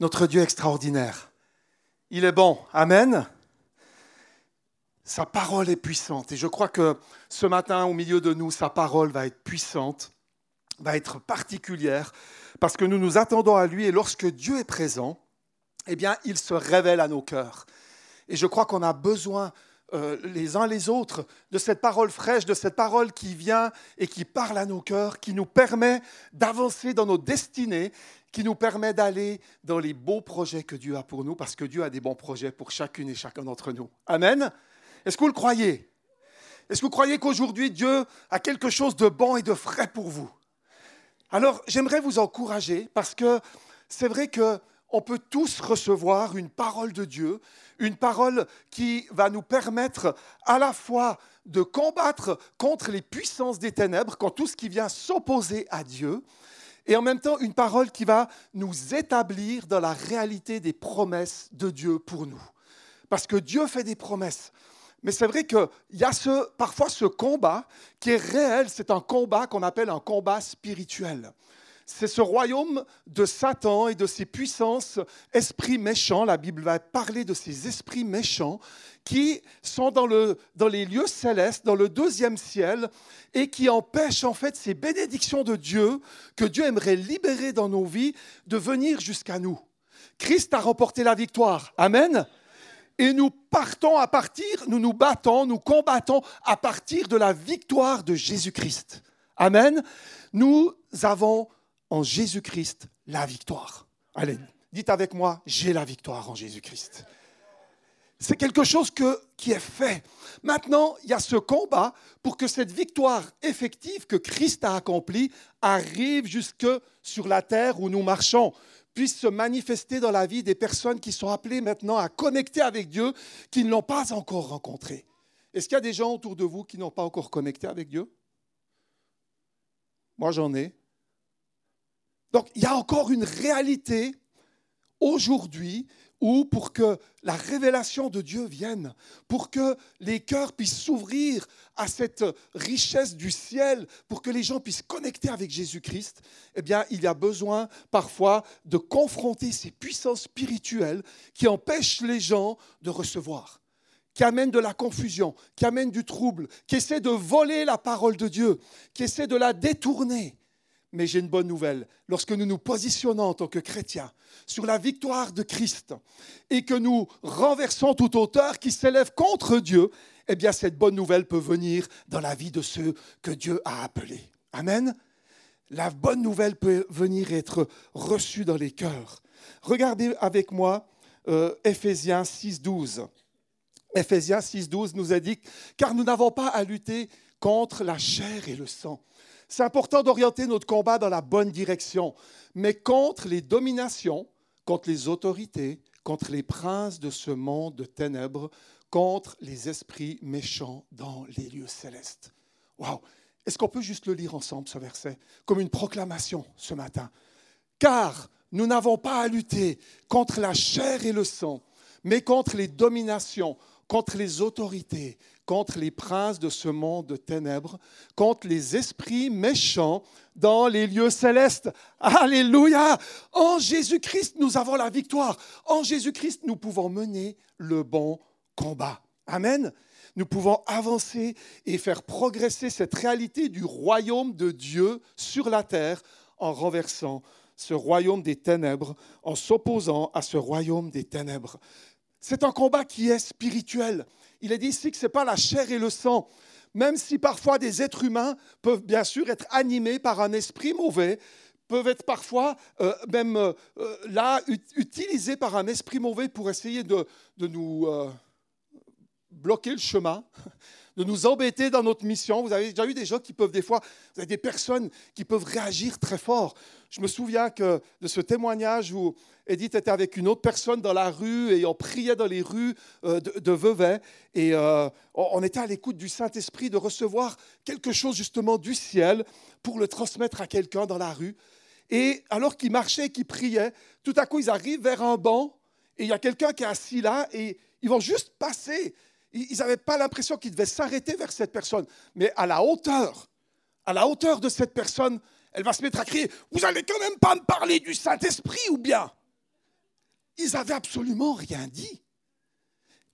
Notre Dieu extraordinaire. Il est bon. Amen. Sa parole est puissante. Et je crois que ce matin, au milieu de nous, sa parole va être puissante, va être particulière, parce que nous nous attendons à lui. Et lorsque Dieu est présent, eh bien, il se révèle à nos cœurs. Et je crois qu'on a besoin euh, les uns les autres de cette parole fraîche, de cette parole qui vient et qui parle à nos cœurs, qui nous permet d'avancer dans nos destinées, qui nous permet d'aller dans les beaux projets que Dieu a pour nous, parce que Dieu a des bons projets pour chacune et chacun d'entre nous. Amen. Est-ce que vous le croyez? Est-ce que vous croyez qu'aujourd'hui Dieu a quelque chose de bon et de frais pour vous? Alors j'aimerais vous encourager parce que c'est vrai que on peut tous recevoir une parole de Dieu, une parole qui va nous permettre à la fois de combattre contre les puissances des ténèbres, contre tout ce qui vient s'opposer à Dieu, et en même temps une parole qui va nous établir dans la réalité des promesses de Dieu pour nous. Parce que Dieu fait des promesses. Mais c'est vrai qu'il y a ce, parfois ce combat qui est réel, c'est un combat qu'on appelle un combat spirituel c'est ce royaume de Satan et de ses puissances, esprits méchants. La Bible va parler de ces esprits méchants qui sont dans, les lieux célestes, dans le deuxième ciel, et qui empêchent en fait ces bénédictions de Dieu que Dieu aimerait libérer dans nos vies de venir jusqu'à nous. Christ a remporté la victoire. Amen. Et nous partons à partir, nous nous battons, nous combattons à partir de la victoire de Jésus-Christ. Amen. Nous avons en Jésus-Christ la victoire. Allez, dites avec moi, j'ai la victoire en Jésus-Christ. C'est quelque chose qui est fait. Maintenant, il y a ce combat pour que cette victoire effective que Christ a accomplie arrive jusque sur la terre où nous marchons, puisse se manifester dans la vie des personnes qui sont appelées maintenant à connecter avec Dieu, qui ne l'ont pas encore rencontré. Est-ce qu'il y a des gens autour de vous qui n'ont pas encore connecté avec Dieu? Moi, j'en ai. Donc il y a encore une réalité aujourd'hui où pour que la révélation de Dieu vienne, pour que les cœurs puissent s'ouvrir à cette richesse du ciel, pour que les gens puissent connecter avec Jésus-Christ, eh bien, il y a besoin parfois de confronter ces puissances spirituelles qui empêchent les gens de recevoir, qui amènent de la confusion, qui amènent du trouble, qui essaient de voler la parole de Dieu, qui essaient de la détourner. Mais j'ai une bonne nouvelle. Lorsque nous nous positionnons en tant que chrétiens sur la victoire de Christ et que nous renversons toute hauteur qui s'élève contre Dieu, eh bien cette bonne nouvelle peut venir dans la vie de ceux que Dieu a appelés. Amen. La bonne nouvelle peut venir être reçue dans les cœurs. Regardez avec moi euh, Ephésiens 6.12. Ephésiens 6.12 nous indique, car nous n'avons pas à lutter contre la chair et le sang c'est important d'orienter notre combat dans la bonne direction, mais contre les dominations, contre les autorités, contre les princes de ce monde de ténèbres, contre les esprits méchants dans les lieux célestes. Waouh! Est-ce qu'on peut juste le lire ensemble, ce verset, comme une proclamation ce matin? Car nous n'avons pas à lutter contre la chair et le sang, mais contre les dominations, contre les autorités, contre les princes de ce monde de ténèbres, contre les esprits méchants dans les lieux célestes. Alléluia. En Jésus-Christ, nous avons la victoire. En Jésus-Christ, nous pouvons mener le bon combat. Amen. Nous pouvons avancer et faire progresser cette réalité du royaume de Dieu sur la terre en renversant ce royaume des ténèbres, en s'opposant à ce royaume des ténèbres. C'est un combat qui est spirituel. Il est dit ici que ce n'est pas la chair et le sang. Même si parfois des êtres humains peuvent bien sûr être animés par un esprit mauvais, peuvent être parfois euh, même euh, euh, là utilisés par un esprit mauvais pour essayer de, nous bloquer le chemin, de nous embêter dans notre mission. Vous avez déjà eu des gens qui peuvent des fois, vous avez des personnes qui peuvent réagir très fort. Je me souviens que de ce témoignage où Edith était avec une autre personne dans la rue et on priait dans les rues euh, de, Vevey et euh, on était à l'écoute du Saint-Esprit de recevoir quelque chose justement du ciel pour le transmettre à quelqu'un dans la rue. Et alors qu'ils marchaient qu'ils priaient, tout à coup ils arrivent vers un banc et il y a quelqu'un qui est assis là et ils vont juste passer. Ils n'avaient pas l'impression qu'ils devaient s'arrêter vers cette personne, mais à la hauteur, à la hauteur de cette personne, elle va se mettre à crier, vous allez quand même pas me parler du Saint-Esprit ou bien? Ils n'avaient absolument rien dit.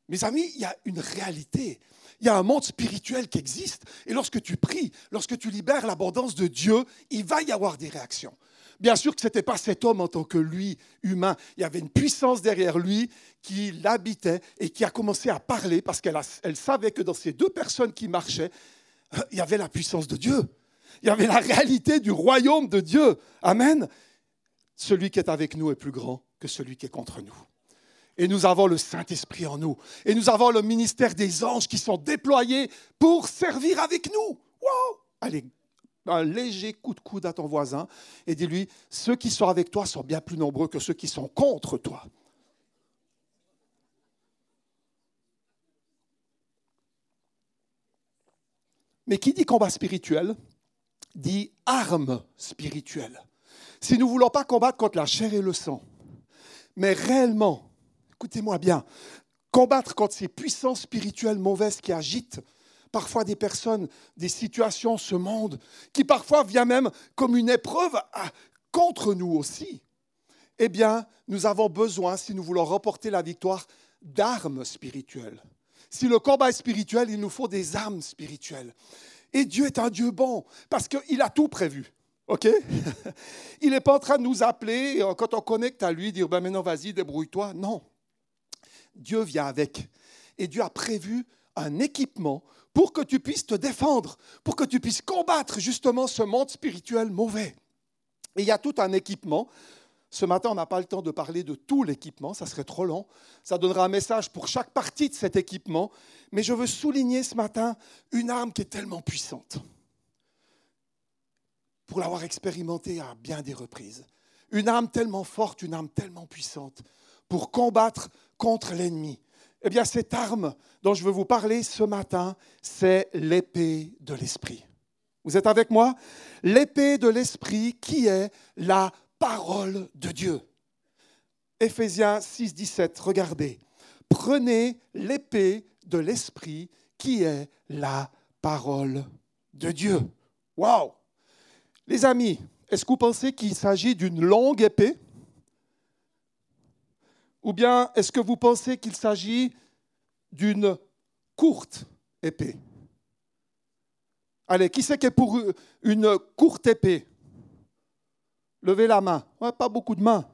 Mes amis, il y a une réalité. Il y a un monde spirituel qui existe. Et lorsque tu pries, lorsque tu libères l'abondance de Dieu, il va y avoir des réactions. Bien sûr que ce n'était pas cet homme en tant que lui, humain. Il y avait une puissance derrière lui qui l'habitait et qui a commencé à parler parce qu'elle elle savait que dans ces deux personnes qui marchaient, il y avait la puissance de Dieu. Il y avait la réalité du royaume de Dieu. Amen. Celui qui est avec nous est plus grand que celui qui est contre nous. Et nous avons le Saint-Esprit en nous. Et nous avons le ministère des anges qui sont déployés pour servir avec nous. Wow! Allez, un léger coup de coude à ton voisin et dis-lui, ceux qui sont avec toi sont bien plus nombreux que ceux qui sont contre toi. Mais qui dit combat spirituel dit arme spirituelle. Si nous ne voulons pas combattre contre la chair et le sang, mais réellement, écoutez-moi bien, combattre contre ces puissances spirituelles mauvaises qui agitent parfois des personnes, des situations, ce monde, qui parfois vient même comme une épreuve contre nous aussi, eh bien, nous avons besoin, si nous voulons remporter la victoire, d'armes spirituelles. Si le combat est spirituel, il nous faut des armes spirituelles. Et Dieu est un Dieu bon, parce qu'il a tout prévu. OK? Il n'est pas en train de nous appeler, euh, quand on connecte à lui, dire ben maintenant vas-y, débrouille-toi. Non. Dieu vient avec. Et Dieu a prévu un équipement pour que tu puisses te défendre, pour que tu puisses combattre justement ce monde spirituel mauvais. Il y a tout un équipement. Ce matin, on n'a pas le temps de parler de tout l'équipement, ça serait trop long. Ça donnera un message pour chaque partie de cet équipement. Mais je veux souligner ce matin une arme qui est tellement puissante pour l'avoir expérimenté à bien des reprises. Une âme tellement forte, une âme tellement puissante pour combattre contre l'ennemi. Eh bien, cette arme dont je veux vous parler ce matin, c'est l'épée de l'esprit. Vous êtes avec moi? L'épée de l'esprit qui est la parole de Dieu. Éphésiens 6, 17, regardez. Prenez l'épée de l'esprit qui est la parole de Dieu. Waouh les amis, est-ce que vous pensez qu'il s'agit d'une longue épée? Ou bien est-ce que vous pensez qu'il s'agit d'une courte épée? Allez, qui c'est qui est pour une courte épée? Levez la main. pas beaucoup de mains.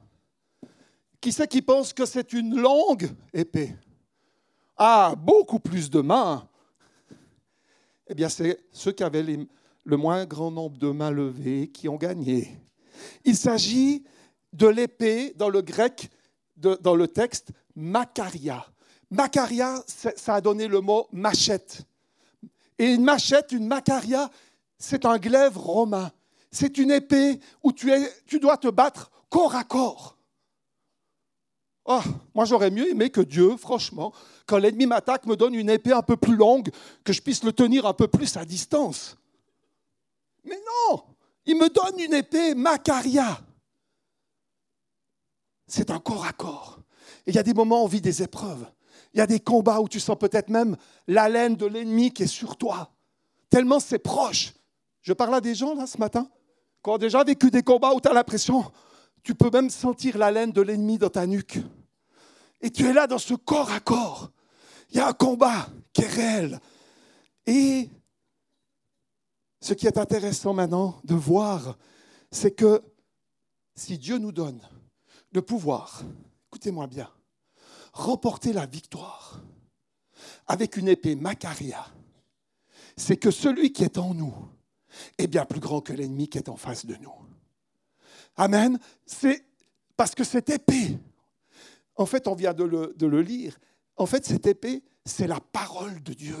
Qui c'est qui pense que c'est une longue épée? Ah, beaucoup plus de mains. Eh bien, c'est ceux qui avaient le moins grand nombre de mains levées qui ont gagné. Il s'agit de l'épée dans le grec, dans le texte, Macaria. Macaria, ça a donné le mot machette. Et une machette, une Macaria, c'est un glaive romain. C'est une épée où tu, es, dois te battre corps à corps. Oh, moi, j'aurais mieux aimé que Dieu, franchement, quand l'ennemi m'attaque, me donne une épée un peu plus longue, que je puisse le tenir un peu plus à distance. Mais non, il me donne une épée Macaria. C'est un corps à corps. Et il y a des moments où on vit des épreuves. Il y a des combats où tu sens peut-être même l'haleine de l'ennemi qui est sur toi. Tellement c'est proche. Je parle à des gens là ce matin qui ont déjà vécu des combats où tu as l'impression, tu peux même sentir l'haleine de l'ennemi dans ta nuque. Et tu es là dans ce corps à corps. Il y a un combat qui est réel. Et ce qui est intéressant maintenant de voir, c'est que si Dieu nous donne le pouvoir, écoutez-moi bien, remporter la victoire avec une épée Macaria, c'est que celui qui est en nous est bien plus grand que l'ennemi qui est en face de nous. Amen. C'est parce que cette épée, en fait, on vient de le, de le lire, en fait, cette épée, c'est la parole de Dieu.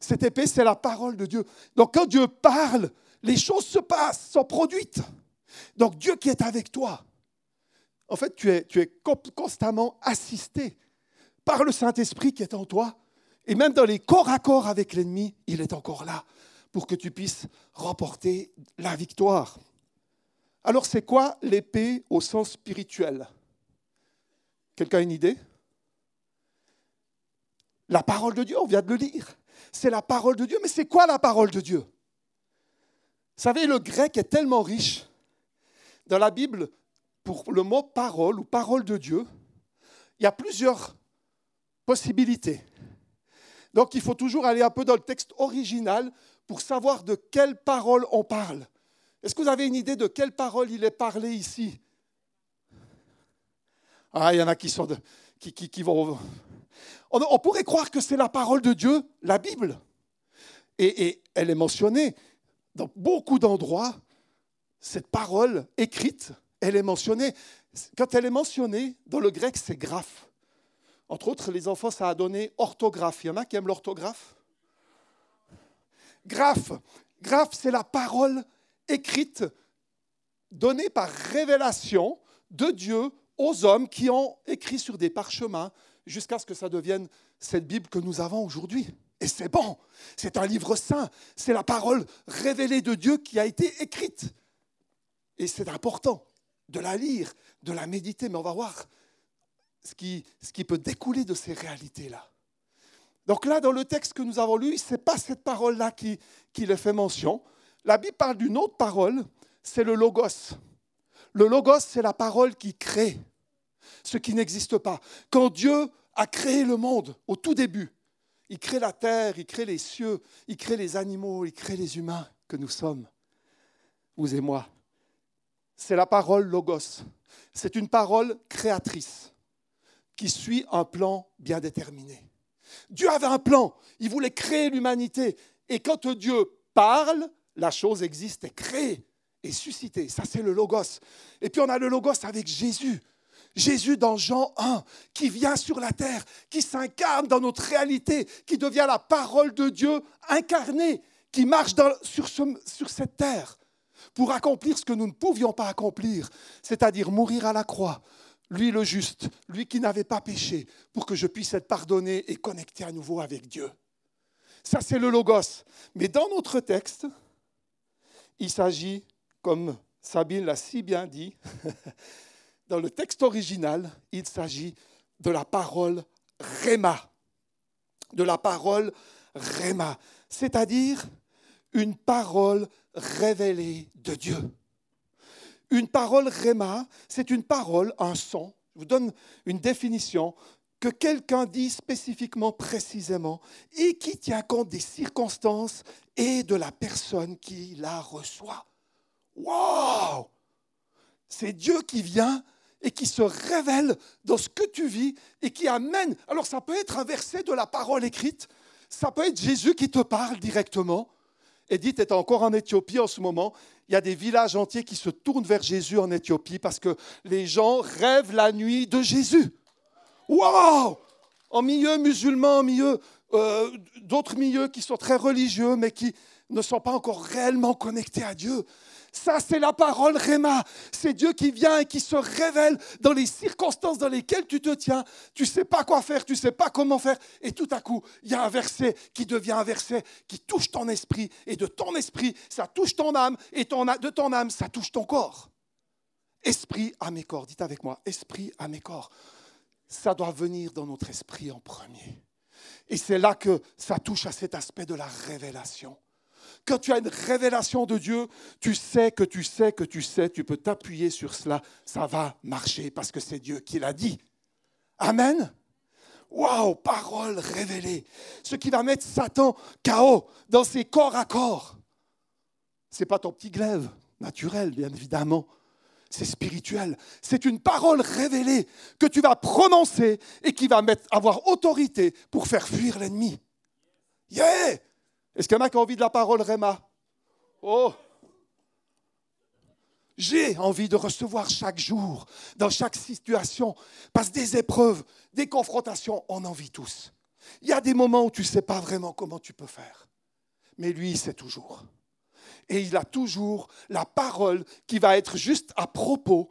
Cette épée, c'est la parole de Dieu. Donc quand Dieu parle, les choses se passent, sont produites. Donc Dieu qui est avec toi, en fait, tu es, constamment assisté par le Saint-Esprit qui est en toi. Et même dans les corps à corps avec l'ennemi, il est encore là pour que tu puisses remporter la victoire. Alors c'est quoi l'épée au sens spirituel? Quelqu'un a une idée? La parole de Dieu, on vient de le lire c'est la parole de Dieu. Mais c'est quoi la parole de Dieu? Vous savez, le grec est tellement riche. Dans la Bible, pour le mot parole ou parole de Dieu, il y a plusieurs possibilités. Donc il faut toujours aller un peu dans le texte original pour savoir de quelle parole on parle. Est-ce que vous avez une idée de quelle parole il est parlé ici? Ah, il y en a qui sont qui, qui, vont. On, pourrait croire que c'est la parole de Dieu, la Bible. Et, et elle est mentionnée dans beaucoup d'endroits. Cette parole écrite, elle est mentionnée. Quand elle est mentionnée, dans le grec, c'est graphe. Entre autres, les enfants, ça a donné orthographe. Il y en a qui aiment l'orthographe Graphe. Graphe, c'est la parole écrite, donnée par révélation de Dieu aux hommes qui ont écrit sur des parchemins jusqu'à ce que ça devienne cette Bible que nous avons aujourd'hui. Et c'est bon, c'est un livre saint, c'est la parole révélée de Dieu qui a été écrite. Et c'est important de la lire, de la méditer, mais on va voir ce qui, peut découler de ces réalités-là. Donc là, dans le texte que nous avons lu, ce n'est pas cette parole-là qui, qui le fait mention. La Bible parle d'une autre parole, c'est le logos. Le logos, c'est la parole qui crée ce qui n'existe pas. Quand Dieu a créé le monde au tout début, il crée la terre, il crée les cieux, il crée les animaux, il crée les humains que nous sommes, vous et moi. C'est la parole logos. C'est une parole créatrice qui suit un plan bien déterminé. Dieu avait un plan, il voulait créer l'humanité. Et quand Dieu parle, la chose existe et crée et suscitée. Ça, c'est le logos. Et puis on a le logos avec Jésus. Jésus dans Jean 1, qui vient sur la terre, qui s'incarne dans notre réalité, qui devient la parole de Dieu incarnée, qui marche sur cette terre pour accomplir ce que nous ne pouvions pas accomplir, c'est-à-dire mourir à la croix, lui le juste, lui qui n'avait pas péché, pour que je puisse être pardonné et connecté à nouveau avec Dieu. Ça, c'est le logos. Mais dans notre texte, il s'agit, comme Sabine l'a si bien dit, dans le texte original, il s'agit de la parole Réma. De la parole Réma, c'est-à-dire une parole révélée de Dieu. Une parole réma, c'est une parole, un son. Je vous donne une définition que quelqu'un dit spécifiquement, précisément, et qui tient compte des circonstances et de la personne qui la reçoit. Wow C'est Dieu qui vient et qui se révèle dans ce que tu vis et qui amène. Alors ça peut être un verset de la parole écrite, ça peut être Jésus qui te parle directement. Edith est encore en Éthiopie en ce moment il y a des villages entiers qui se tournent vers Jésus en Éthiopie parce que les gens rêvent la nuit de Jésus. Waouh En milieu musulman, en milieu euh, d'autres milieux qui sont très religieux, mais qui ne sont pas encore réellement connectés à Dieu. Ça, c'est la parole Réma. C'est Dieu qui vient et qui se révèle dans les circonstances dans lesquelles tu te tiens. Tu ne sais pas quoi faire, tu ne sais pas comment faire. Et tout à coup, il y a un verset qui devient un verset qui touche ton esprit. Et de ton esprit, ça touche ton âme. Et de ton âme, ça touche ton corps. Esprit à mes corps. Dites avec moi, esprit à mes corps. Ça doit venir dans notre esprit en premier. Et c'est là que ça touche à cet aspect de la révélation. Quand tu as une révélation de Dieu, tu sais que tu sais que tu sais, tu peux t'appuyer sur cela, ça va marcher parce que c'est Dieu qui l'a dit. Amen. Waouh, parole révélée. Ce qui va mettre Satan KO dans ses corps à corps. Ce n'est pas ton petit glaive naturel, bien évidemment. C'est spirituel. C'est une parole révélée que tu vas prononcer et qui va mettre, avoir autorité pour faire fuir l'ennemi. Yeah! Est-ce qu'il y en a qui ont envie de la parole Réma Oh J'ai envie de recevoir chaque jour, dans chaque situation, parce que des épreuves, des confrontations, on en vit tous. Il y a des moments où tu ne sais pas vraiment comment tu peux faire. Mais lui, il sait toujours. Et il a toujours la parole qui va être juste à propos,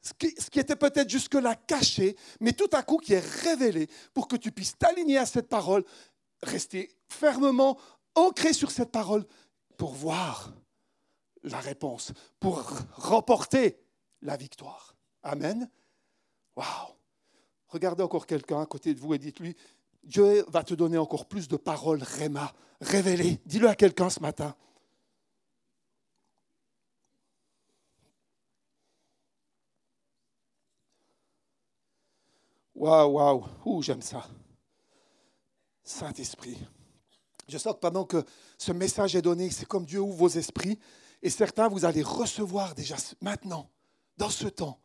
ce qui, ce qui était peut-être jusque-là caché, mais tout à coup qui est révélé pour que tu puisses t'aligner à cette parole, rester fermement ancré sur cette parole pour voir la réponse, pour remporter la victoire. Amen. Waouh. Regardez encore quelqu'un à côté de vous et dites-lui, Dieu va te donner encore plus de paroles réma, révélées. Dis-le à quelqu'un ce matin. Waouh, waouh, ouh, j'aime ça. Saint-Esprit. Je sens que pendant que ce message est donné, c'est comme Dieu ouvre vos esprits. Et certains, vous allez recevoir déjà maintenant, dans ce temps,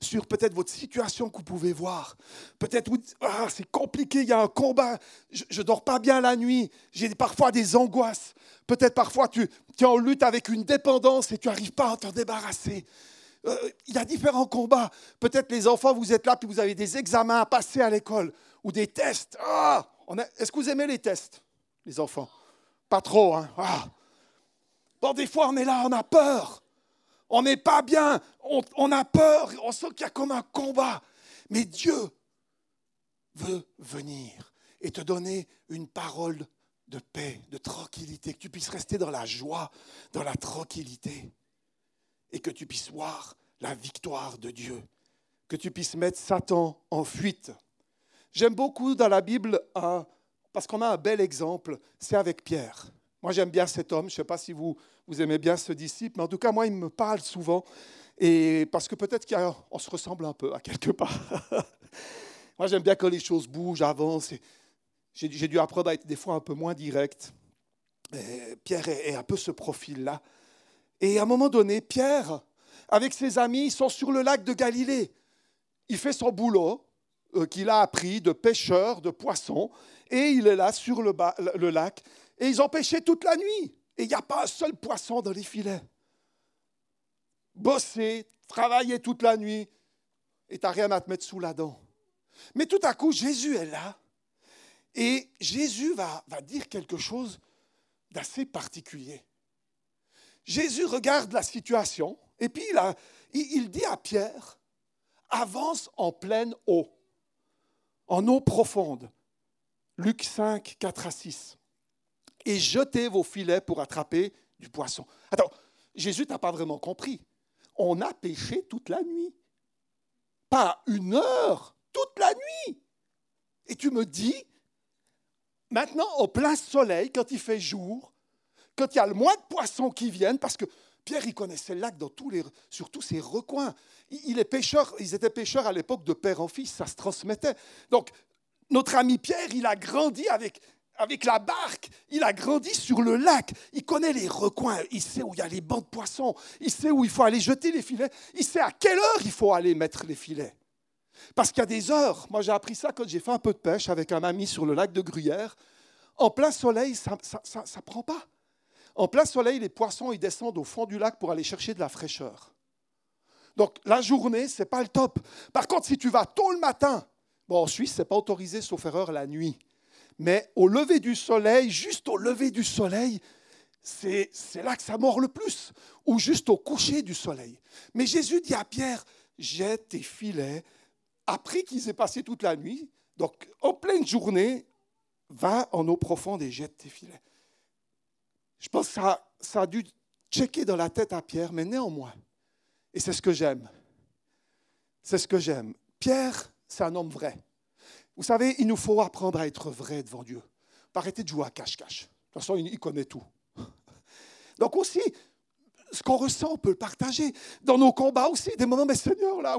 sur peut-être votre situation que vous pouvez voir. Peut-être, ah, c'est compliqué, il y a un combat, je ne dors pas bien la nuit, j'ai parfois des angoisses. Peut-être parfois tu, es en lutte avec une dépendance et tu n'arrives pas à t'en débarrasser. Euh, il y a différents combats. Peut-être les enfants, vous êtes là, puis vous avez des examens à passer à l'école ou des tests. Ah, Est-ce que vous aimez les tests, les enfants Pas trop, hein ah. Bon, des fois, on est là, on a peur. On n'est pas bien. On, a peur. On sent qu'il y a comme un combat. Mais Dieu veut venir et te donner une parole de paix, de tranquillité, que tu puisses rester dans la joie, dans la tranquillité et que tu puisses voir la victoire de Dieu, que tu puisses mettre Satan en fuite. J'aime beaucoup dans la Bible, parce qu'on a un bel exemple, c'est avec Pierre. Moi j'aime bien cet homme, je ne sais pas si vous, vous aimez bien ce disciple, mais en tout cas moi il me parle souvent, et parce que peut-être qu'on se ressemble un peu à quelque part. moi j'aime bien quand les choses bougent, avancent. J'ai dû apprendre à être des fois un peu moins direct. Pierre est un peu ce profil-là. Et à un moment donné, Pierre, avec ses amis, ils sont sur le lac de Galilée. Il fait son boulot euh, qu'il a appris de pêcheur de poissons, et il est là sur le, lac, et ils ont pêché toute la nuit. Et il n'y a pas un seul poisson dans les filets. Bosser, travailler toute la nuit, et tu n'as rien à te mettre sous la dent. Mais tout à coup, Jésus est là, et Jésus va dire quelque chose d'assez particulier. Jésus regarde la situation et puis il, dit à Pierre, avance en pleine eau, en eau profonde. Luc 5, 4 à 6. Et jetez vos filets pour attraper du poisson. Attends, Jésus n'a pas vraiment compris. On a pêché toute la nuit. Pas une heure, toute la nuit. Et tu me dis, maintenant au plein soleil, quand il fait jour, quand il y a le moins de poissons qui viennent, parce que Pierre, il connaissait le lac dans tous les, sur tous ses recoins. Il, est pêcheur, ils étaient pêcheurs à l'époque de père en fils, ça se transmettait. Donc, notre ami Pierre, il a grandi avec, avec la barque, il a grandi sur le lac, il connaît les recoins, il sait où il y a les bancs de poissons, il sait où il faut aller jeter les filets, il sait à quelle heure il faut aller mettre les filets. Parce qu'il y a des heures, moi j'ai appris ça quand j'ai fait un peu de pêche avec un ami sur le lac de Gruyère, en plein soleil, ça ne prend pas. En plein soleil, les poissons ils descendent au fond du lac pour aller chercher de la fraîcheur. Donc la journée, ce n'est pas le top. Par contre, si tu vas tôt le matin, en Suisse, ce n'est pas autorisé sauf erreur la nuit. Mais au lever du soleil, juste au lever du soleil, c'est là que ça mord le plus. Ou juste au coucher du soleil. Mais Jésus dit à Pierre, jette tes filets. Après qu'ils aient passé toute la nuit, donc en pleine journée, va en eau profonde et jette tes filets. Je pense que ça, ça a dû checker dans la tête à Pierre, mais néanmoins, et c'est ce que j'aime, c'est ce que j'aime. Pierre, c'est un homme vrai. Vous savez, il nous faut apprendre à être vrai devant Dieu. Arrêtez de jouer à cache-cache. De toute façon, il connaît tout. Donc aussi, ce qu'on ressent, on peut le partager. Dans nos combats aussi, des moments, mais Seigneur, là,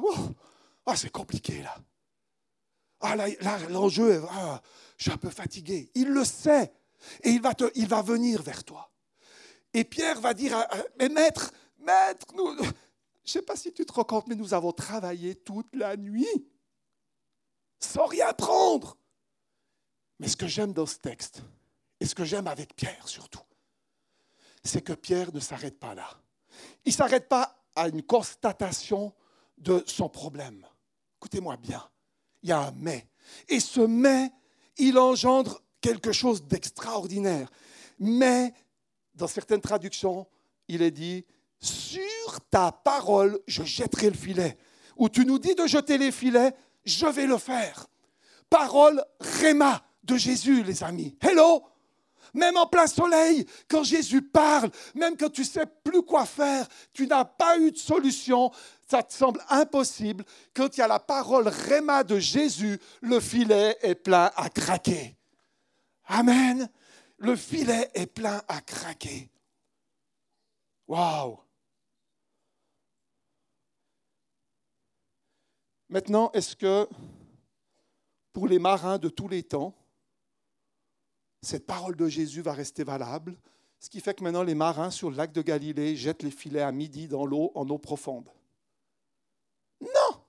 ah, c'est compliqué, là. Ah, là, l'enjeu, ah, je suis un peu fatigué. Il le sait. Et il va, te, il va venir vers toi. Et Pierre va dire, mais maître, maître, nous, je ne sais pas si tu te rends compte, mais nous avons travaillé toute la nuit sans rien prendre. Mais ce que j'aime dans ce texte, et ce que j'aime avec Pierre surtout, c'est que Pierre ne s'arrête pas là. Il ne s'arrête pas à une constatation de son problème. Écoutez-moi bien, il y a un mais. Et ce mais, il engendre quelque chose d'extraordinaire. Mais dans certaines traductions, il est dit, sur ta parole, je jetterai le filet. Ou tu nous dis de jeter les filets, je vais le faire. Parole Réma de Jésus, les amis. Hello? Même en plein soleil, quand Jésus parle, même quand tu sais plus quoi faire, tu n'as pas eu de solution, ça te semble impossible, quand il y a la parole Réma de Jésus, le filet est plein à craquer. Amen le filet est plein à craquer. Waouh! Maintenant, est-ce que pour les marins de tous les temps. Cette parole de Jésus va rester valable, ce qui fait que maintenant les marins sur le lac de Galilée jettent les filets à midi dans l'eau en eau profonde? Non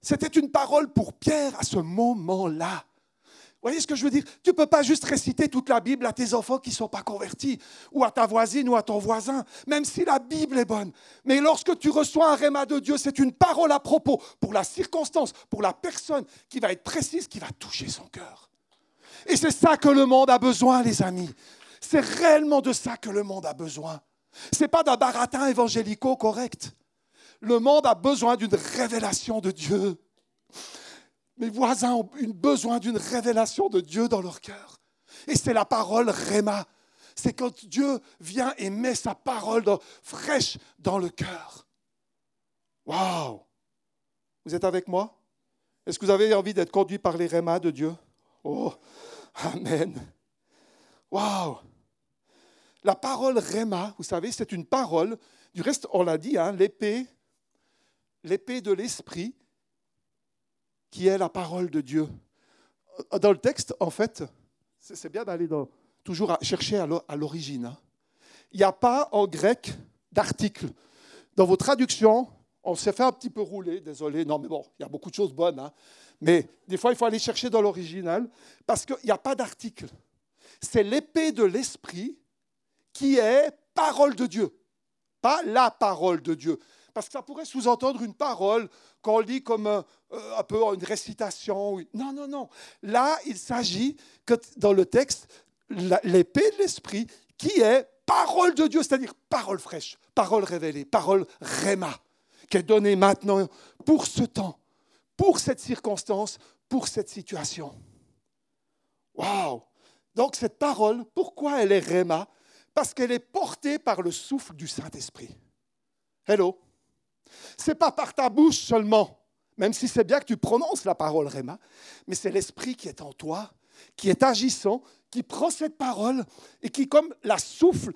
C'était une parole pour Pierre à ce moment-là voyez ce que je veux dire? Tu ne peux pas juste réciter toute la Bible à tes enfants qui ne sont pas convertis, ou à ta voisine, ou à ton voisin, même si la Bible est bonne. Mais lorsque tu reçois un réma de Dieu, c'est une parole à propos pour la circonstance, pour la personne qui va être précise, qui va toucher son cœur. Et c'est ça que le monde a besoin, les amis. C'est réellement de ça que le monde a besoin. Ce n'est pas d'un baratin évangélico correct. Le monde a besoin d'une révélation de Dieu. Mes voisins ont besoin d'une révélation de Dieu dans leur cœur. Et c'est la parole Réma. C'est quand Dieu vient et met sa parole fraîche dans le cœur. Waouh! Vous êtes avec moi? Est-ce que vous avez envie d'être conduit par les Rémas de Dieu? Oh, Amen. Waouh! La parole Réma, vous savez, c'est une parole. Du reste, on l'a dit, hein, l'épée, l'épée de l'esprit qui est la parole de Dieu. Dans le texte, en fait, c'est bien d'aller toujours chercher à l'origine. Hein. Il n'y a pas en grec d'article. Dans vos traductions, on s'est fait un petit peu rouler, désolé, non mais bon, il y a beaucoup de choses bonnes, hein. mais des fois il faut aller chercher dans l'original parce qu'il n'y a pas d'article. C'est l'épée de l'esprit qui est parole de Dieu, pas la parole de Dieu. Parce que ça pourrait sous-entendre une parole qu'on lit comme un, euh, peu une récitation. Non, non, non. Là, il s'agit que dans le texte, l'épée de l'esprit qui est parole de Dieu, c'est-à-dire parole fraîche, parole révélée, parole réma, qui est donnée maintenant pour ce temps, pour cette circonstance, pour cette situation. Waouh! Donc cette parole, pourquoi elle est réma? Parce qu'elle est portée par le souffle du Saint-Esprit. Hello? C'est pas par ta bouche seulement, même si c'est bien que tu prononces la parole Réma, mais c'est l'Esprit qui est en toi, qui est agissant, qui prend cette parole et qui, comme la souffle,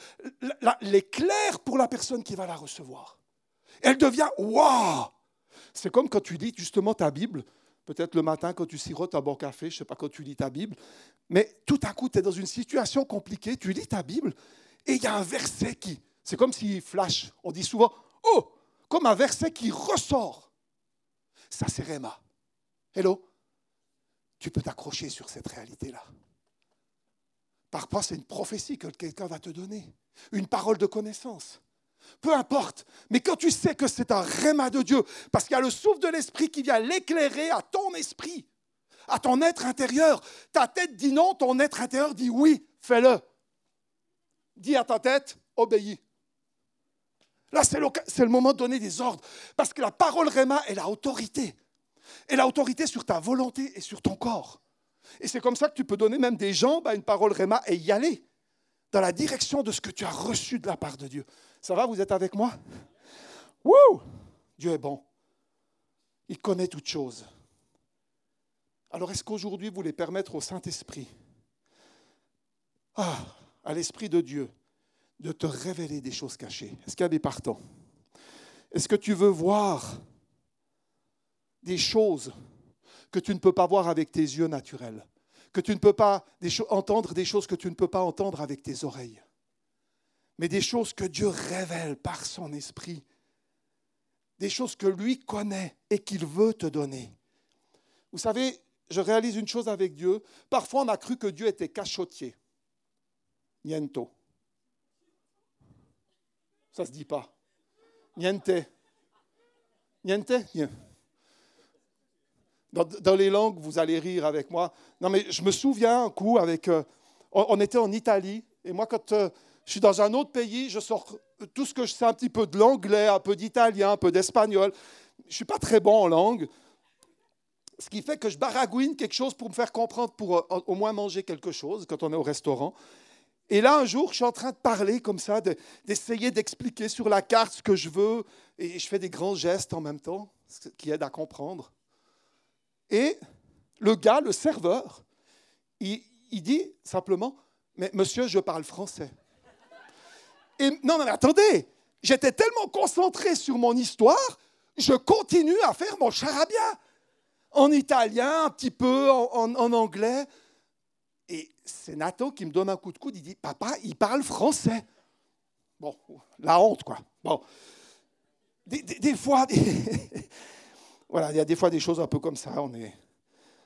l'éclaire pour la personne qui va la recevoir. Elle devient waouh C'est comme quand tu lis justement ta Bible, peut-être le matin quand tu sirotes un bon café, je ne sais pas quand tu lis ta Bible, mais tout à coup tu es dans une situation compliquée, tu lis ta Bible et il y a un verset qui, c'est comme s'il flash. On dit souvent, oh, comme un verset qui ressort. Ça, c'est Réma. Hello? Tu peux t'accrocher sur cette réalité-là. Parfois, c'est une prophétie que quelqu'un va te donner, une parole de connaissance. Peu importe, mais quand tu sais que c'est un réma de Dieu, parce qu'il y a le souffle de l'esprit qui vient l'éclairer à ton esprit, à ton être intérieur. Ta tête dit non, ton être intérieur dit oui, fais-le. Dis à ta tête, obéis. Là, c'est le, moment de donner des ordres. Parce que la parole Réma est la autorité. Elle autorité sur ta volonté et sur ton corps. Et c'est comme ça que tu peux donner même des jambes à une parole Réma et y aller dans la direction de ce que tu as reçu de la part de Dieu. Ça va, vous êtes avec moi? Wouh Dieu est bon. Il connaît toutes choses. Alors est-ce qu'aujourd'hui vous voulez permettre au Saint-Esprit, ah, à l'Esprit de Dieu, de te révéler des choses cachées. Est-ce qu'il y a des partants? Est-ce que tu veux voir des choses que tu ne peux pas voir avec tes yeux naturels? Que tu ne peux pas entendre des choses que tu ne peux pas entendre avec tes oreilles? Mais des choses que Dieu révèle par son esprit. Des choses que lui connaît et qu'il veut te donner. Vous savez, je réalise une chose avec Dieu. Parfois, on a cru que Dieu était cachotier. Niento. Ça se dit pas. Niente. Niente? Dans, les langues, vous allez rire avec moi. Non, mais je me souviens un coup avec. Euh, on, était en Italie, et moi, quand euh, je suis dans un autre pays, je sors tout ce que je sais un petit peu de l'anglais, un peu d'italien, un peu d'espagnol. Je ne suis pas très bon en langue. Ce qui fait que je baragouine quelque chose pour me faire comprendre, pour euh, au moins manger quelque chose quand on est au restaurant. Et là, un jour, je suis en train de parler comme ça, d'essayer d'expliquer sur la carte ce que je veux, et je fais des grands gestes en même temps, ce qui aide à comprendre. Et le gars, le serveur, il, dit simplement, mais monsieur, je parle français. Et non, mais attendez, j'étais tellement concentré sur mon histoire, je continue à faire mon charabia. en italien, un petit peu en anglais. C'est Nathan qui me donne un coup de coude. Il dit Papa, il parle français. Bon, la honte, quoi. Bon. Des, fois, voilà, il y a des fois des choses un peu comme ça.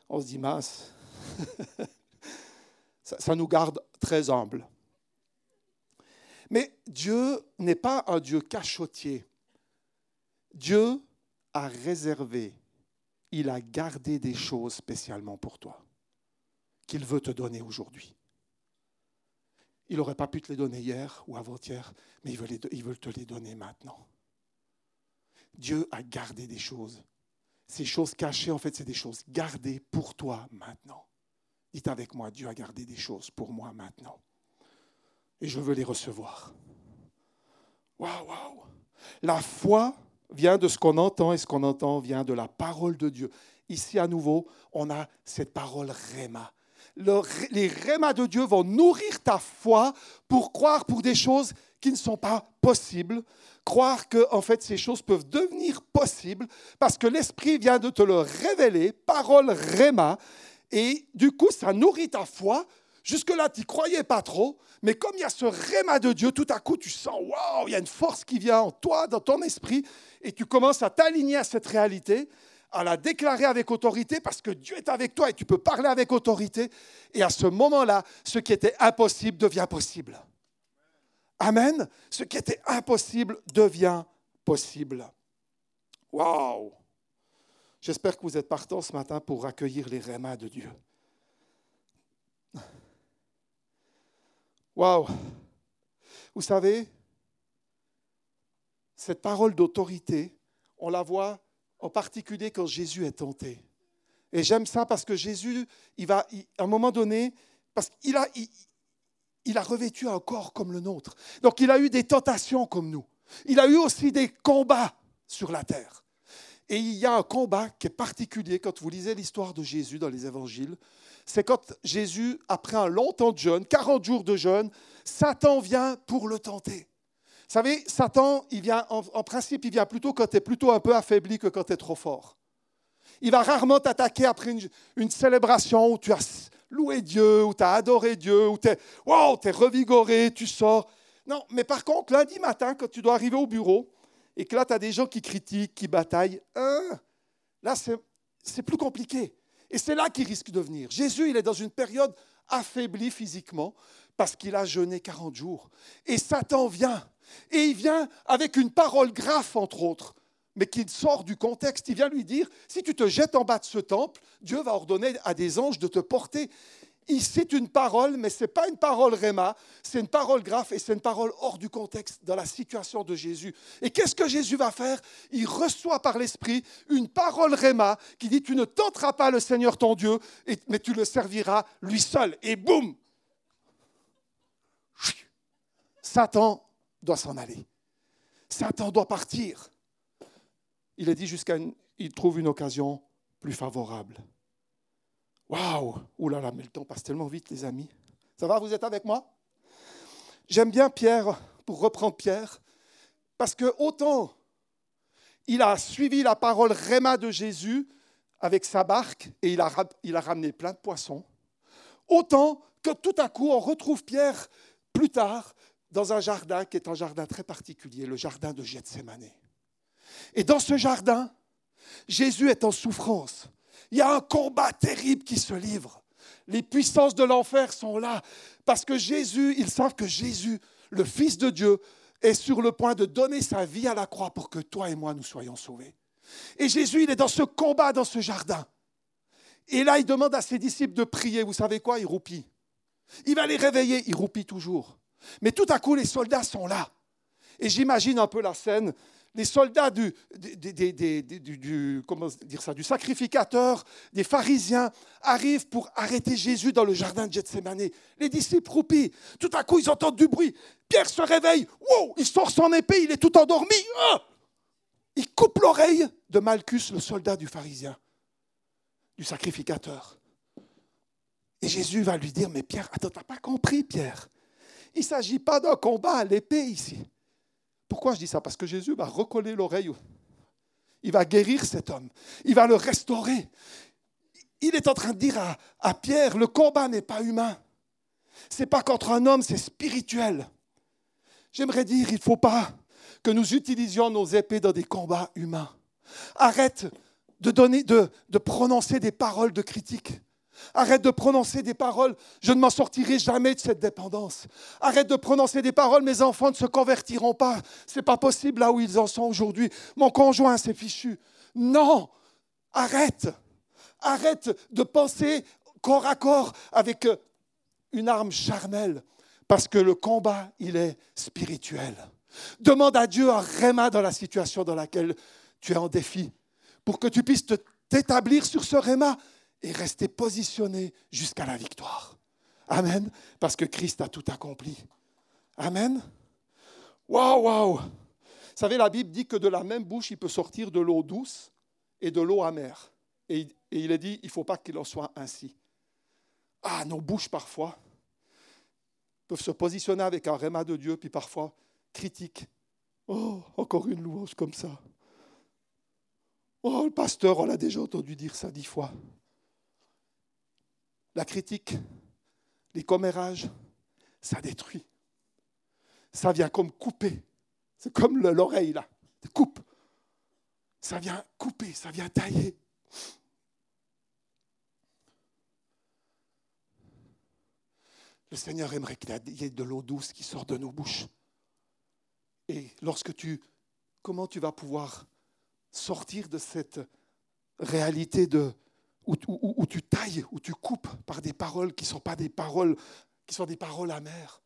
On se dit mince. ça, ça nous garde très humbles. Mais Dieu n'est pas un Dieu cachotier. Dieu a réservé, il a gardé des choses spécialement pour toi qu'il veut te donner aujourd'hui. Il n'aurait pas pu te les donner hier ou avant-hier, mais il veut, te les donner maintenant. Dieu a gardé des choses. Ces choses cachées, en fait, c'est des choses gardées pour toi maintenant. Dites avec moi, Dieu a gardé des choses pour moi maintenant. Et je veux les recevoir. Waouh, waouh. La foi vient de ce qu'on entend et ce qu'on entend vient de la parole de Dieu. Ici, à nouveau, on a cette parole Réma les rémas de Dieu vont nourrir ta foi pour croire pour des choses qui ne sont pas possibles, croire que en fait ces choses peuvent devenir possibles parce que l'Esprit vient de te le révéler, parole réma, et du coup ça nourrit ta foi. Jusque-là, tu n'y croyais pas trop, mais comme il y a ce réma de Dieu, tout à coup, tu sens, waouh, il y a une force qui vient en toi, dans ton esprit, et tu commences à t'aligner à cette réalité à la déclarer avec autorité parce que Dieu est avec toi et tu peux parler avec autorité. Et à ce moment-là, ce qui était impossible devient possible. Amen. Ce qui était impossible devient possible. Waouh! J'espère que vous êtes partants ce matin pour accueillir les rémas de Dieu. Waouh! Vous savez, cette parole d'autorité, on la voit en particulier quand Jésus est tenté. Et j'aime ça parce que Jésus, il va, à un moment donné, parce qu'il a, il, a revêtu un corps comme le nôtre. Donc il a eu des tentations comme nous. Il a eu aussi des combats sur la terre. Et il y a un combat qui est particulier quand vous lisez l'histoire de Jésus dans les évangiles. C'est quand Jésus, après un long temps de jeûne, 40 jours de jeûne, Satan vient pour le tenter. Vous savez, Satan, il vient, en, principe, il vient plutôt quand tu es plutôt un peu affaibli que quand tu es trop fort. Il va rarement t'attaquer après une, célébration où tu as loué Dieu, où tu as adoré Dieu, où tu es, wow, es revigoré, tu sors. Non, mais par contre, lundi matin, quand tu dois arriver au bureau et que là, tu as des gens qui critiquent, qui bataillent, hein, là, c'est plus compliqué. Et c'est là qu'il risque de venir. Jésus, il est dans une période affaiblie physiquement parce qu'il a jeûné 40 jours. Et Satan vient et il vient avec une parole grave, entre autres, mais qui sort du contexte. Il vient lui dire, si tu te jettes en bas de ce temple, Dieu va ordonner à des anges de te porter. C'est une parole, mais ce n'est pas une parole réma, c'est une parole grave et c'est une parole hors du contexte dans la situation de Jésus. Et qu'est-ce que Jésus va faire? Il reçoit par l'Esprit une parole réma qui dit Tu ne tenteras pas le Seigneur ton Dieu, mais tu le serviras lui seul. Et boum Satan doit s'en aller. Satan doit partir. Il a dit jusqu'à il trouve une occasion plus favorable. Waouh Ouh là là, mais le temps passe tellement vite, les amis. Ça va, vous êtes avec moi? J'aime bien Pierre, pour reprendre Pierre, parce que autant il a suivi la parole réma de Jésus avec sa barque et il a ramené plein de poissons, autant que tout à coup on retrouve Pierre plus tard dans un jardin qui est un jardin très particulier, le jardin de Gethsemane. Et dans ce jardin, Jésus est en souffrance. Il y a un combat terrible qui se livre. Les puissances de l'enfer sont là parce que Jésus, ils savent que Jésus, le Fils de Dieu, est sur le point de donner sa vie à la croix pour que toi et moi nous soyons sauvés. Et Jésus, il est dans ce combat, dans ce jardin. Et là, il demande à ses disciples de prier. Vous savez quoi? Il roupit. Il va les réveiller. Il roupit toujours. Mais tout à coup, les soldats sont là. Et j'imagine un peu la scène. Les soldats du, sacrificateur, des pharisiens, arrivent pour arrêter Jésus dans le jardin de Gethsemane. Les disciples roupillent. Tout à coup, ils entendent du bruit. Pierre se réveille. Il sort son épée, il est tout endormi. Ah il coupe l'oreille de Malchus, le soldat du pharisien, du sacrificateur. Et Jésus va lui dire, mais Pierre, attends, t'as pas compris, Pierre? Il ne s'agit pas d'un combat à l'épée ici. Pourquoi je dis ça? Parce que Jésus va recoller l'oreille. Il va guérir cet homme. Il va le restaurer. Il est en train de dire à, Pierre, le combat n'est pas humain. Ce n'est pas contre un homme, c'est spirituel. J'aimerais dire, il ne faut pas que nous utilisions nos épées dans des combats humains. Arrête de, donner, de prononcer des paroles de critique. Arrête de prononcer des paroles, je ne m'en sortirai jamais de cette dépendance. Arrête de prononcer des paroles, mes enfants ne se convertiront pas. Ce n'est pas possible là où ils en sont aujourd'hui. Mon conjoint s'est fichu. Non, arrête. Arrête de penser corps à corps avec une arme charnelle, parce que le combat, il est spirituel. Demande à Dieu un réma dans la situation dans laquelle tu es en défi, pour que tu puisses t'établir sur ce réma et rester positionné jusqu'à la victoire. Amen. Parce que Christ a tout accompli. Amen. Waouh, waouh. Vous savez, la Bible dit que de la même bouche, il peut sortir de l'eau douce et de l'eau amère. Et, il est dit, il ne faut pas qu'il en soit ainsi. Ah, nos bouches parfois peuvent se positionner avec un réma de Dieu, puis parfois critiquent. Oh, encore une louange comme ça. Oh, le pasteur, on l'a déjà entendu dire ça dix fois la critique, les commérages, ça détruit. Ça vient comme couper. C'est comme l'oreille là, coupe. Ça vient couper, ça vient tailler. Le Seigneur aimerait qu'il y ait de l'eau douce qui sort de nos bouches. Et lorsque tu, comment tu vas pouvoir sortir de cette réalité de où, tu tailles, où tu coupes par des paroles qui ne sont pas des paroles, qui sont des paroles amères.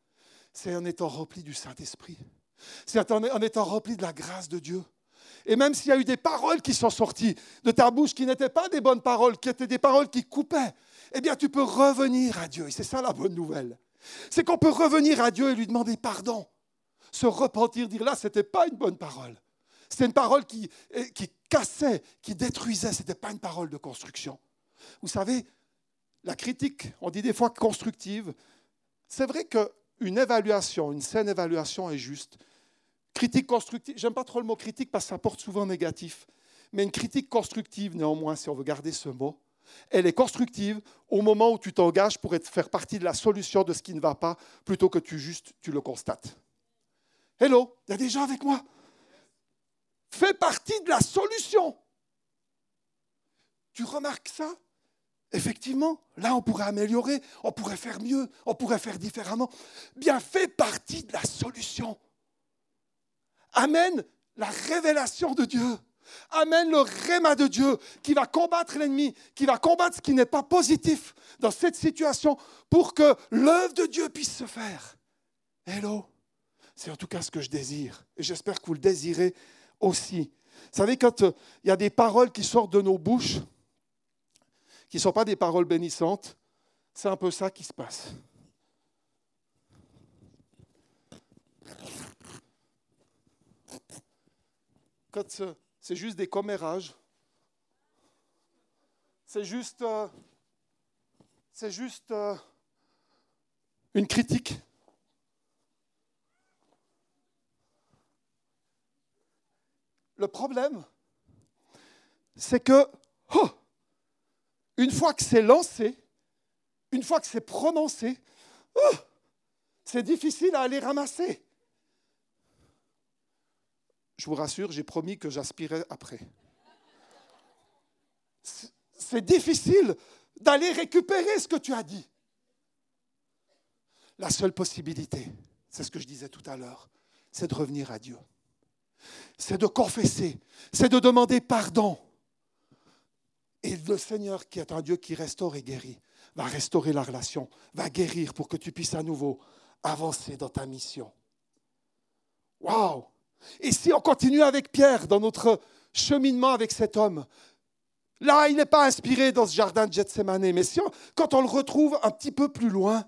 C'est en étant rempli du Saint-Esprit. C'est en, étant rempli de la grâce de Dieu. Et même s'il y a eu des paroles qui sont sorties de ta bouche qui n'étaient pas des bonnes paroles, qui étaient des paroles qui coupaient, eh bien tu peux revenir à Dieu. Et c'est ça la bonne nouvelle. C'est qu'on peut revenir à Dieu et lui demander pardon. Se repentir, dire là, ce n'était pas une bonne parole. C'était une parole qui, qui cassait, qui détruisait. Ce n'était pas une parole de construction. Vous savez, la critique, on dit des fois constructive, c'est vrai qu'une évaluation, une saine évaluation est juste. Critique constructive, j'aime pas trop le mot critique parce que ça porte souvent négatif, mais une critique constructive, néanmoins, si on veut garder ce mot, elle est constructive au moment où tu t'engages pour être, faire partie de la solution de ce qui ne va pas, plutôt que tu juste tu le constates. Hello, il y a des gens avec moi. Fais partie de la solution. Tu remarques ça? Effectivement, là, on pourrait améliorer, on pourrait faire mieux, on pourrait faire différemment. Bien, fais partie de la solution. Amène la révélation de Dieu. Amène le réma de Dieu qui va combattre l'ennemi, qui va combattre ce qui n'est pas positif dans cette situation pour que l'œuvre de Dieu puisse se faire. Hello, c'est en tout cas ce que je désire et j'espère que vous le désirez aussi. Vous savez, quand euh, il y a des paroles qui sortent de nos bouches, qui ne sont pas des paroles bénissantes, c'est un peu ça qui se passe. C'est juste des commérages, c'est juste, euh, c'est juste euh, une critique. Le problème, c'est que oh, une fois que c'est lancé, une fois que c'est prononcé, oh, c'est difficile à aller ramasser. Je vous rassure, j'ai promis que j'aspirais après. C'est difficile d'aller récupérer ce que tu as dit. La seule possibilité, c'est ce que je disais tout à l'heure, c'est de revenir à Dieu. C'est de confesser, c'est de demander pardon. Et le Seigneur, qui est un Dieu qui restaure et guérit, va restaurer la relation, va guérir pour que tu puisses à nouveau avancer dans ta mission. Waouh Et si on continue avec Pierre dans notre cheminement avec cet homme, là, il n'est pas inspiré dans ce jardin de Gethsemane, mais quand on le retrouve un petit peu plus loin,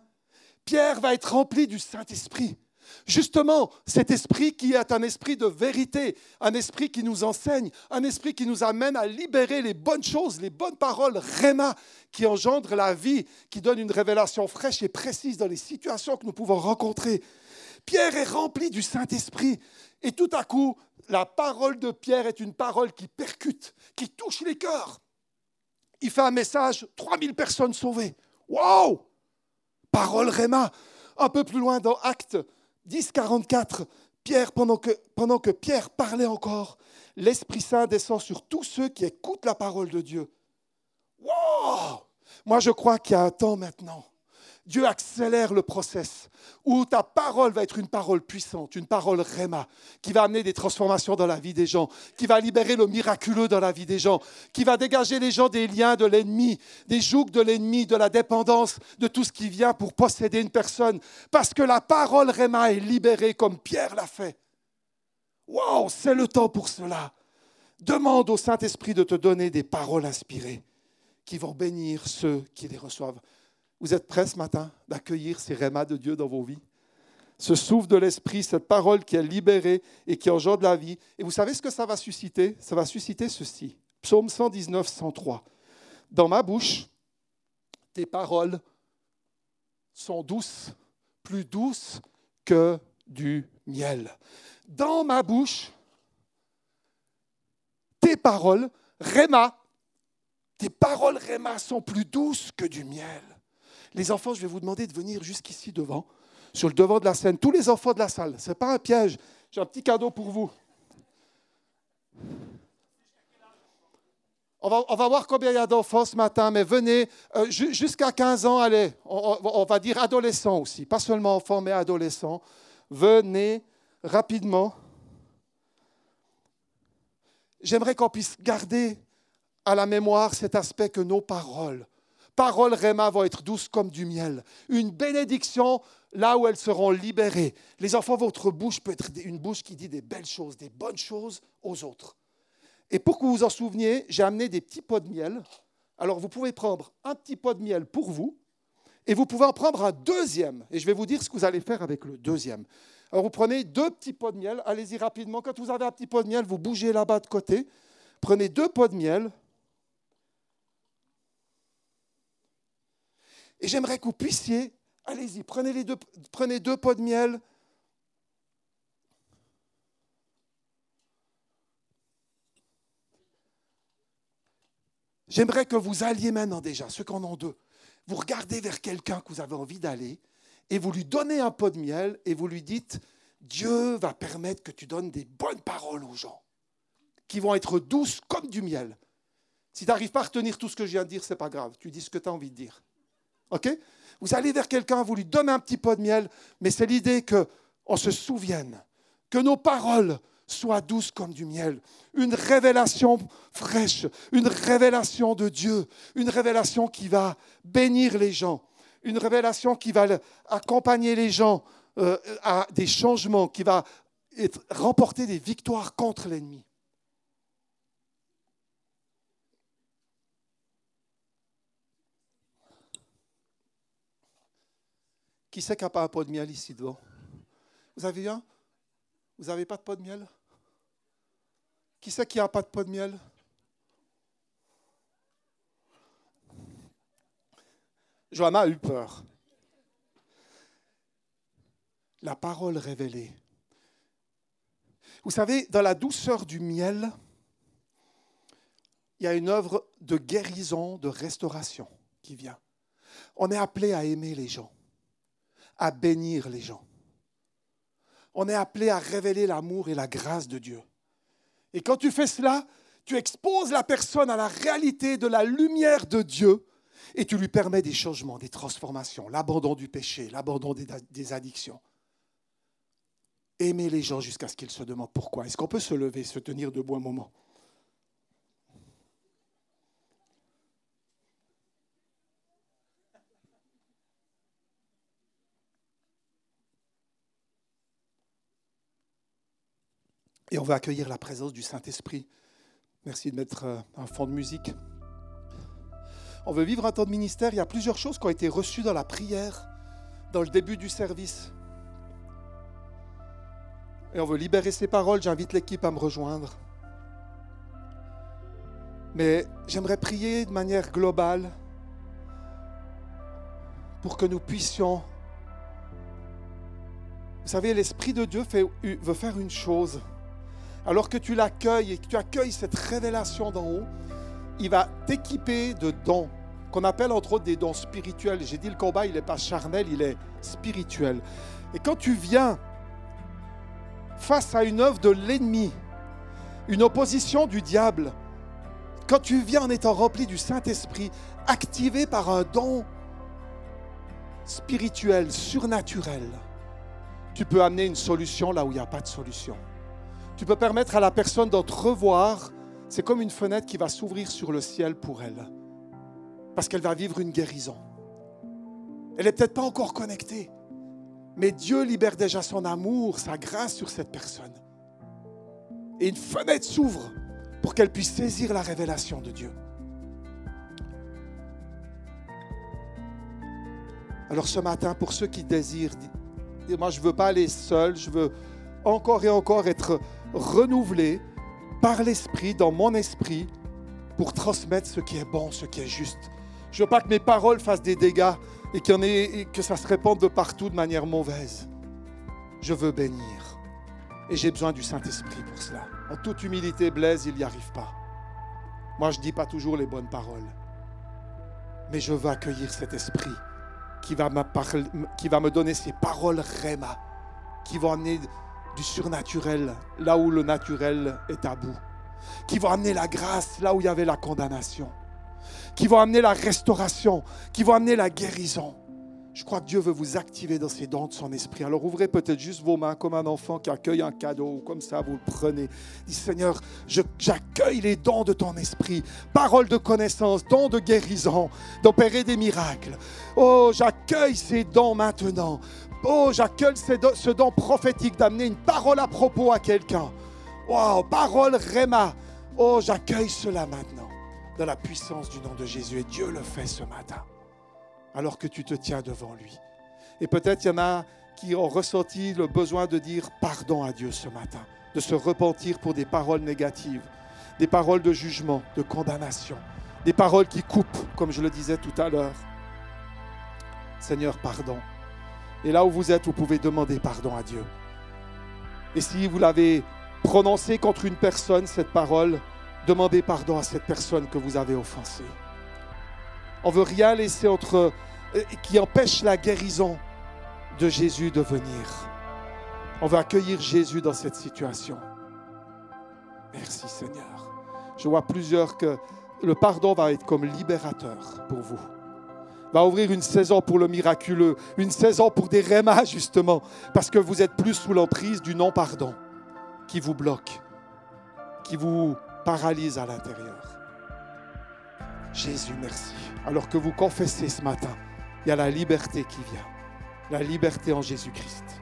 Pierre va être rempli du Saint-Esprit. Justement, cet esprit qui est un esprit de vérité, un esprit qui nous enseigne, un esprit qui nous amène à libérer les bonnes choses, les bonnes paroles, Réma, qui engendre la vie, qui donne une révélation fraîche et précise dans les situations que nous pouvons rencontrer. Pierre est rempli du Saint-Esprit et tout à coup, la parole de Pierre est une parole qui percute, qui touche les cœurs. Il fait un message, 3000 personnes sauvées. Wow Parole Réma. Un peu plus loin dans Actes 10, 44, Pierre, pendant que, pendant que Pierre parlait encore, l'Esprit Saint descend sur tous ceux qui écoutent la parole de Dieu. Wow Moi, je crois qu'il y a un temps maintenant Dieu accélère le process où ta parole va être une parole puissante, une parole réma, qui va amener des transformations dans la vie des gens, qui va libérer le miraculeux dans la vie des gens, qui va dégager les gens des liens de l'ennemi, des jougs de l'ennemi, de la dépendance, de tout ce qui vient pour posséder une personne, parce que la parole réma est libérée comme Pierre l'a fait. Waouh, c'est le temps pour cela. Demande au Saint-Esprit de te donner des paroles inspirées qui vont bénir ceux qui les reçoivent. Vous êtes prêts ce matin d'accueillir ces rémas de Dieu dans vos vies? Ce souffle de l'Esprit, cette parole qui est libérée et qui engendre la vie. Et vous savez ce que ça va susciter? Ça va susciter ceci. Psaume 119, 103. Dans ma bouche, tes paroles sont douces, plus douces que du miel. Dans ma bouche, tes paroles, Réma, tes paroles Réma sont plus douces que du miel. Les enfants, je vais vous demander de venir jusqu'ici devant, sur le devant de la scène. Tous les enfants de la salle, ce n'est pas un piège. J'ai un petit cadeau pour vous. On va, voir combien il y a d'enfants ce matin, mais venez, euh, jusqu'à 15 ans, allez, on, on, va dire adolescents aussi, pas seulement enfants, mais adolescents. Venez rapidement. J'aimerais qu'on puisse garder à la mémoire cet aspect que nos paroles paroles Réma vont être douces comme du miel. Une bénédiction là où elles seront libérées. Les enfants, votre bouche peut être une bouche qui dit des belles choses, des bonnes choses aux autres. Et pour que vous vous en souveniez, j'ai amené des petits pots de miel. Alors vous pouvez prendre un petit pot de miel pour vous et vous pouvez en prendre un deuxième. Et je vais vous dire ce que vous allez faire avec le deuxième. Alors vous prenez deux petits pots de miel. Allez-y rapidement. Quand vous avez un petit pot de miel, vous bougez là-bas de côté. Prenez deux pots de miel. Et j'aimerais que vous puissiez, allez-y, prenez, deux, deux pots de miel. J'aimerais que vous alliez maintenant déjà, ceux qui en ont deux, vous regardez vers quelqu'un que vous avez envie d'aller et vous lui donnez un pot de miel et vous lui dites, Dieu va permettre que tu donnes des bonnes paroles aux gens, qui vont être douces comme du miel. Si tu n'arrives pas à retenir tout ce que je viens de dire, ce n'est pas grave. Tu dis ce que tu as envie de dire. Vous allez vers quelqu'un, vous lui donnez un petit pot de miel, mais c'est l'idée qu'on se souvienne, que nos paroles soient douces comme du miel. Une révélation fraîche, une révélation de Dieu, une révélation qui va bénir les gens, une révélation qui va accompagner les gens euh, à des changements, qui va remporter des victoires contre l'ennemi. Qui c'est qui n'a pas un pot de miel ici devant? Vous avez un? Vous n'avez pas de pot de miel? Qui c'est qui n'a pas de pot de miel? Johanna a eu peur. La parole révélée. Vous savez, dans la douceur du miel, il y a une œuvre de guérison, de restauration qui vient. On est appelé à aimer les gens à bénir les gens. On est appelé à révéler l'amour et la grâce de Dieu. Et quand tu fais cela, tu exposes la personne à la réalité de la lumière de Dieu et tu lui permets des changements, des transformations, l'abandon du péché, l'abandon des, addictions. Aimer les gens jusqu'à ce qu'ils se demandent pourquoi. Est-ce qu'on peut se lever, se tenir debout un moment? Et on va accueillir la présence du Saint-Esprit. Merci de mettre euh, un fond de musique. On veut vivre un temps de ministère. Il y a plusieurs choses qui ont été reçues dans la prière, dans le début du service. Et on veut libérer ces paroles. J'invite l'équipe à me rejoindre. Mais j'aimerais prier de manière globale pour que nous puissions... Vous savez, l'Esprit de Dieu veut faire une chose alors que tu l'accueilles et que tu accueilles cette révélation d'en haut, il va t'équiper de dons qu'on appelle entre autres des dons spirituels. J'ai dit le combat, il n'est pas charnel, il est spirituel. Et quand tu viens face à une œuvre de l'ennemi, une opposition du diable, quand tu viens en étant rempli du Saint-Esprit, activé par un don spirituel, surnaturel, tu peux amener une solution là où il n'y a pas de solution. Tu peux permettre à la personne d'entrevoir, c'est comme une fenêtre qui va s'ouvrir sur le ciel pour elle, parce qu'elle va vivre une guérison. Elle n'est peut-être pas encore connectée, mais Dieu libère déjà son amour, sa grâce sur cette personne. Et une fenêtre s'ouvre pour qu'elle puisse saisir la révélation de Dieu. Alors ce matin, pour ceux qui désirent, moi je ne veux pas aller seul, je veux encore et encore être renouvelé par l'Esprit, dans mon esprit, pour transmettre ce qui est bon, ce qui est juste. Je ne veux pas que mes paroles fassent des dégâts et, ait, et que ça se répande de partout de manière mauvaise. Je veux bénir. Et j'ai besoin du Saint-Esprit pour cela. En toute humilité, Blaise, il n'y arrive pas. Moi, je ne dis pas toujours les bonnes paroles. Mais je veux accueillir cet esprit qui va, qui va me donner ces paroles Réma, qui vont amener du surnaturel là où le naturel est bout, qui vont amener la grâce là où il y avait la condamnation, qui vont amener la restauration, qui vont amener la guérison. Je crois que Dieu veut vous activer dans ces dons de son esprit. Alors ouvrez peut-être juste vos mains comme un enfant qui accueille un cadeau, comme ça vous le prenez. Dis Seigneur, j'accueille les dons de ton esprit, paroles de connaissance, dons de guérison, d'opérer des miracles. Oh, j'accueille ces dons maintenant. Oh, j'accueille ce don prophétique d'amener une parole à propos à quelqu'un. Wow, parole Réma. Oh, j'accueille cela maintenant dans la puissance du nom de Jésus. Et Dieu le fait ce matin alors que tu te tiens devant lui. Et peut-être il y en a qui ont ressenti le besoin de dire pardon à Dieu ce matin, de se repentir pour des paroles négatives, des paroles de jugement, de condamnation, des paroles qui coupent, comme je le disais tout à l'heure. Seigneur, pardon. Et là où vous êtes, vous pouvez demander pardon à Dieu. Et si vous l'avez prononcé contre une personne, cette parole, demandez pardon à cette personne que vous avez offensée. On veut rien laisser entre euh, qui empêche la guérison de Jésus de venir. On veut accueillir Jésus dans cette situation. Merci Seigneur. Je vois plusieurs que le pardon va être comme libérateur pour vous. Va ouvrir une saison pour le miraculeux, une saison pour des rémas justement, parce que vous êtes plus sous l'emprise du non-pardon qui vous bloque, qui vous paralyse à l'intérieur. Jésus, merci. Alors que vous confessez ce matin, il y a la liberté qui vient. La liberté en Jésus-Christ.